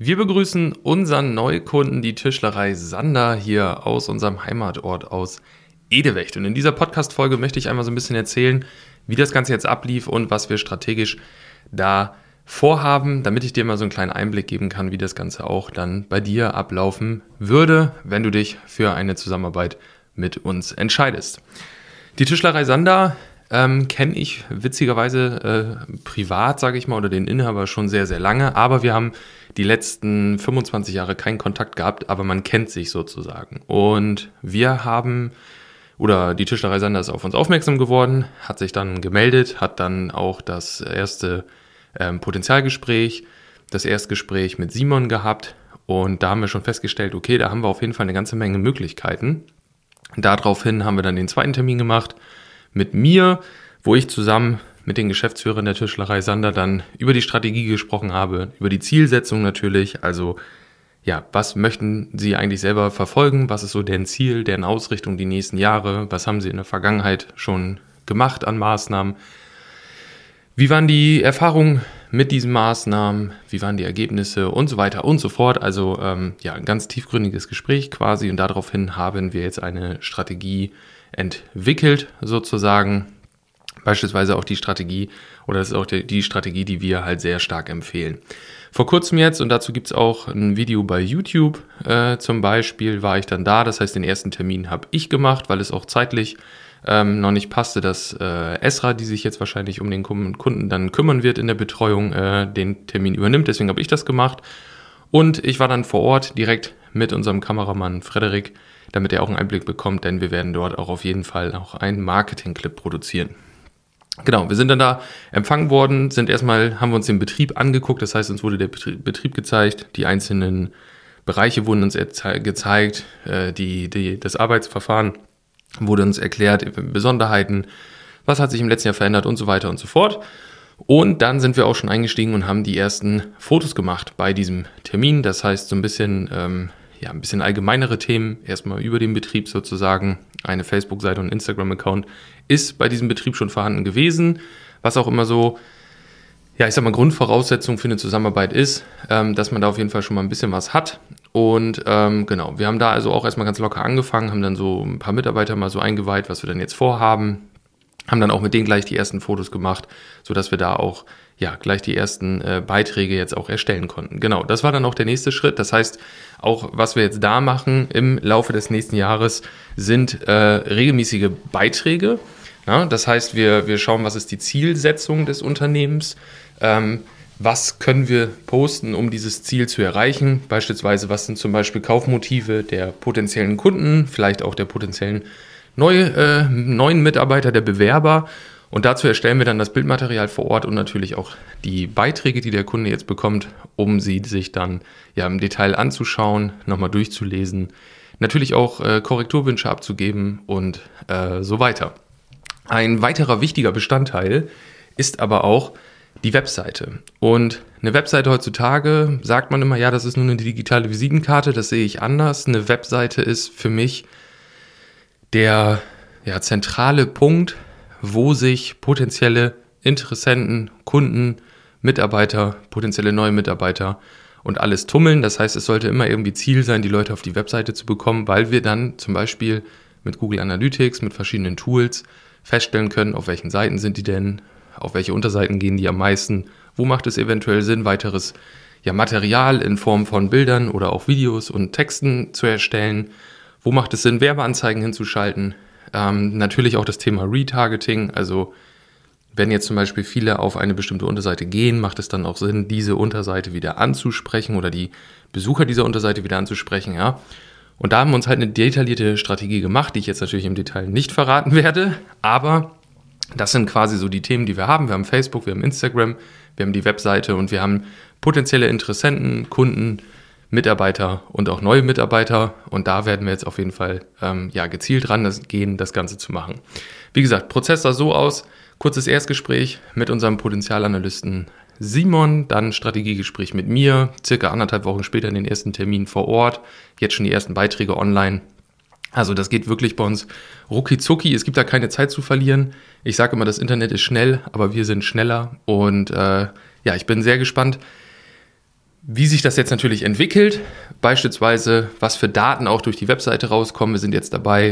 Wir begrüßen unseren Neukunden, die Tischlerei Sander, hier aus unserem Heimatort aus Edewecht. Und in dieser Podcast-Folge möchte ich einmal so ein bisschen erzählen, wie das Ganze jetzt ablief und was wir strategisch da vorhaben, damit ich dir mal so einen kleinen Einblick geben kann, wie das Ganze auch dann bei dir ablaufen würde, wenn du dich für eine Zusammenarbeit mit uns entscheidest. Die Tischlerei Sander ähm, kenne ich witzigerweise äh, privat, sage ich mal, oder den Inhaber schon sehr, sehr lange. Aber wir haben die letzten 25 Jahre keinen Kontakt gehabt, aber man kennt sich sozusagen. Und wir haben, oder die Tischlerei Sander ist auf uns aufmerksam geworden, hat sich dann gemeldet, hat dann auch das erste ähm, Potenzialgespräch, das Erstgespräch mit Simon gehabt. Und da haben wir schon festgestellt, okay, da haben wir auf jeden Fall eine ganze Menge Möglichkeiten. Daraufhin haben wir dann den zweiten Termin gemacht mit mir, wo ich zusammen mit den Geschäftsführern der Tischlerei Sander dann über die Strategie gesprochen habe, über die Zielsetzung natürlich, also ja, was möchten Sie eigentlich selber verfolgen? Was ist so deren Ziel, deren Ausrichtung die nächsten Jahre? Was haben Sie in der Vergangenheit schon gemacht an Maßnahmen? Wie waren die Erfahrungen mit diesen Maßnahmen? Wie waren die Ergebnisse und so weiter und so fort? Also ähm, ja, ein ganz tiefgründiges Gespräch quasi und daraufhin haben wir jetzt eine Strategie entwickelt sozusagen. Beispielsweise auch die Strategie oder das ist auch die, die Strategie, die wir halt sehr stark empfehlen. Vor kurzem jetzt, und dazu gibt es auch ein Video bei YouTube äh, zum Beispiel, war ich dann da. Das heißt, den ersten Termin habe ich gemacht, weil es auch zeitlich ähm, noch nicht passte, dass äh, Esra, die sich jetzt wahrscheinlich um den Kunden dann kümmern wird in der Betreuung, äh, den Termin übernimmt. Deswegen habe ich das gemacht. Und ich war dann vor Ort direkt mit unserem Kameramann Frederik damit er auch einen Einblick bekommt, denn wir werden dort auch auf jeden Fall auch einen Marketing-Clip produzieren. Genau, wir sind dann da empfangen worden, sind erstmal, haben wir uns den Betrieb angeguckt, das heißt, uns wurde der Betrieb gezeigt, die einzelnen Bereiche wurden uns gezeigt, äh, die, die, das Arbeitsverfahren wurde uns erklärt, Besonderheiten, was hat sich im letzten Jahr verändert und so weiter und so fort. Und dann sind wir auch schon eingestiegen und haben die ersten Fotos gemacht bei diesem Termin. Das heißt, so ein bisschen ähm, ja, ein bisschen allgemeinere Themen, erstmal über den Betrieb sozusagen. Eine Facebook-Seite und Instagram-Account ist bei diesem Betrieb schon vorhanden gewesen, was auch immer so, ja, ich sag mal, Grundvoraussetzung für eine Zusammenarbeit ist, ähm, dass man da auf jeden Fall schon mal ein bisschen was hat. Und ähm, genau, wir haben da also auch erstmal ganz locker angefangen, haben dann so ein paar Mitarbeiter mal so eingeweiht, was wir dann jetzt vorhaben, haben dann auch mit denen gleich die ersten Fotos gemacht, sodass wir da auch ja gleich die ersten äh, Beiträge jetzt auch erstellen konnten. Genau, das war dann auch der nächste Schritt. Das heißt, auch was wir jetzt da machen im Laufe des nächsten Jahres sind äh, regelmäßige Beiträge. Ja, das heißt, wir, wir schauen, was ist die Zielsetzung des Unternehmens. Ähm, was können wir posten, um dieses Ziel zu erreichen? Beispielsweise, was sind zum Beispiel Kaufmotive der potenziellen Kunden, vielleicht auch der potenziellen neue, äh, neuen Mitarbeiter, der Bewerber. Und dazu erstellen wir dann das Bildmaterial vor Ort und natürlich auch die Beiträge, die der Kunde jetzt bekommt, um sie sich dann ja im Detail anzuschauen, nochmal durchzulesen, natürlich auch äh, Korrekturwünsche abzugeben und äh, so weiter. Ein weiterer wichtiger Bestandteil ist aber auch die Webseite. Und eine Webseite heutzutage sagt man immer, ja, das ist nur eine digitale Visitenkarte, das sehe ich anders. Eine Webseite ist für mich der ja, zentrale Punkt, wo sich potenzielle Interessenten, Kunden, Mitarbeiter, potenzielle neue Mitarbeiter und alles tummeln. Das heißt, es sollte immer irgendwie Ziel sein, die Leute auf die Webseite zu bekommen, weil wir dann zum Beispiel mit Google Analytics, mit verschiedenen Tools feststellen können, auf welchen Seiten sind die denn, auf welche Unterseiten gehen die am meisten, wo macht es eventuell Sinn, weiteres ja, Material in Form von Bildern oder auch Videos und Texten zu erstellen wo macht es Sinn, Werbeanzeigen hinzuschalten? Ähm, natürlich auch das Thema Retargeting. Also wenn jetzt zum Beispiel viele auf eine bestimmte Unterseite gehen, macht es dann auch Sinn, diese Unterseite wieder anzusprechen oder die Besucher dieser Unterseite wieder anzusprechen, ja. Und da haben wir uns halt eine detaillierte Strategie gemacht, die ich jetzt natürlich im Detail nicht verraten werde, aber das sind quasi so die Themen, die wir haben. Wir haben Facebook, wir haben Instagram, wir haben die Webseite und wir haben potenzielle Interessenten, Kunden, Mitarbeiter und auch neue Mitarbeiter. Und da werden wir jetzt auf jeden Fall ähm, ja, gezielt dran gehen, das Ganze zu machen. Wie gesagt, Prozess sah so aus. Kurzes Erstgespräch mit unserem Potenzialanalysten Simon, dann Strategiegespräch mit mir, circa anderthalb Wochen später den ersten Termin vor Ort, jetzt schon die ersten Beiträge online. Also das geht wirklich bei uns rucki. Es gibt da keine Zeit zu verlieren. Ich sage immer, das Internet ist schnell, aber wir sind schneller. Und äh, ja, ich bin sehr gespannt, wie sich das jetzt natürlich entwickelt, beispielsweise was für Daten auch durch die Webseite rauskommen. Wir sind jetzt dabei,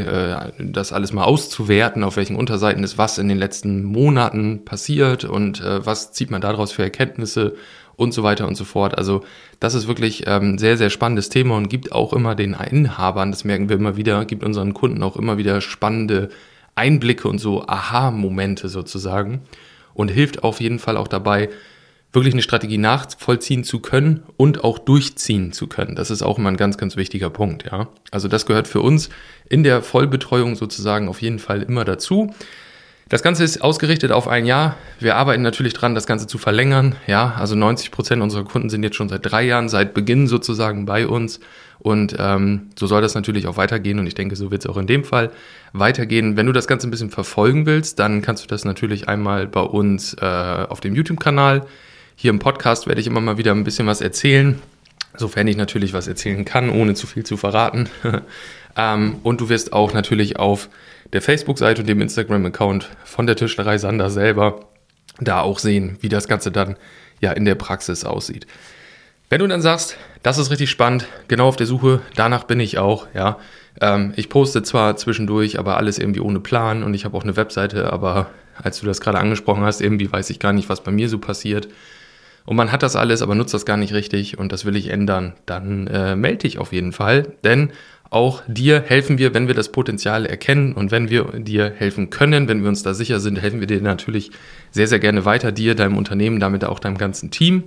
äh, das alles mal auszuwerten, auf welchen Unterseiten ist was in den letzten Monaten passiert und äh, was zieht man daraus für Erkenntnisse und so weiter und so fort. Also das ist wirklich ein ähm, sehr, sehr spannendes Thema und gibt auch immer den Inhabern, das merken wir immer wieder, gibt unseren Kunden auch immer wieder spannende Einblicke und so Aha-Momente sozusagen und hilft auf jeden Fall auch dabei, wirklich eine Strategie nachvollziehen zu können und auch durchziehen zu können. Das ist auch immer ein ganz, ganz wichtiger Punkt, ja. Also das gehört für uns in der Vollbetreuung sozusagen auf jeden Fall immer dazu. Das Ganze ist ausgerichtet auf ein Jahr. Wir arbeiten natürlich dran, das Ganze zu verlängern. Ja, also 90 Prozent unserer Kunden sind jetzt schon seit drei Jahren, seit Beginn sozusagen bei uns. Und ähm, so soll das natürlich auch weitergehen. Und ich denke, so wird es auch in dem Fall weitergehen. Wenn du das Ganze ein bisschen verfolgen willst, dann kannst du das natürlich einmal bei uns äh, auf dem YouTube-Kanal. Hier im Podcast werde ich immer mal wieder ein bisschen was erzählen. Sofern ich natürlich was erzählen kann, ohne zu viel zu verraten. ähm, und du wirst auch natürlich auf der Facebook-Seite und dem Instagram-Account von der Tischlerei Sander selber da auch sehen, wie das Ganze dann ja in der Praxis aussieht. Wenn du dann sagst, das ist richtig spannend, genau auf der Suche, danach bin ich auch, ja. Ähm, ich poste zwar zwischendurch, aber alles irgendwie ohne Plan und ich habe auch eine Webseite, aber als du das gerade angesprochen hast, irgendwie weiß ich gar nicht, was bei mir so passiert. Und man hat das alles, aber nutzt das gar nicht richtig und das will ich ändern, dann äh, melde dich auf jeden Fall, denn auch dir helfen wir, wenn wir das Potenzial erkennen und wenn wir dir helfen können, wenn wir uns da sicher sind, helfen wir dir natürlich sehr, sehr gerne weiter, dir, deinem Unternehmen, damit auch deinem ganzen Team.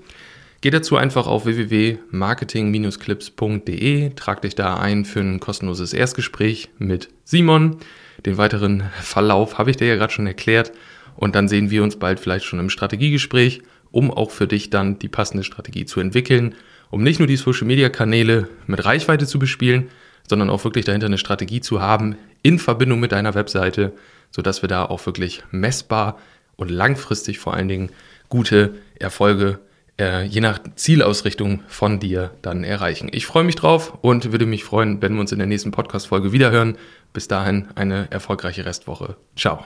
Geh dazu einfach auf www.marketing-clips.de, trag dich da ein für ein kostenloses Erstgespräch mit Simon. Den weiteren Verlauf habe ich dir ja gerade schon erklärt und dann sehen wir uns bald vielleicht schon im Strategiegespräch, um auch für dich dann die passende Strategie zu entwickeln, um nicht nur die Social-Media-Kanäle mit Reichweite zu bespielen, sondern auch wirklich dahinter eine Strategie zu haben in Verbindung mit deiner Webseite, sodass wir da auch wirklich messbar und langfristig vor allen Dingen gute Erfolge äh, je nach Zielausrichtung von dir dann erreichen. Ich freue mich drauf und würde mich freuen, wenn wir uns in der nächsten Podcast-Folge wiederhören. Bis dahin eine erfolgreiche Restwoche. Ciao.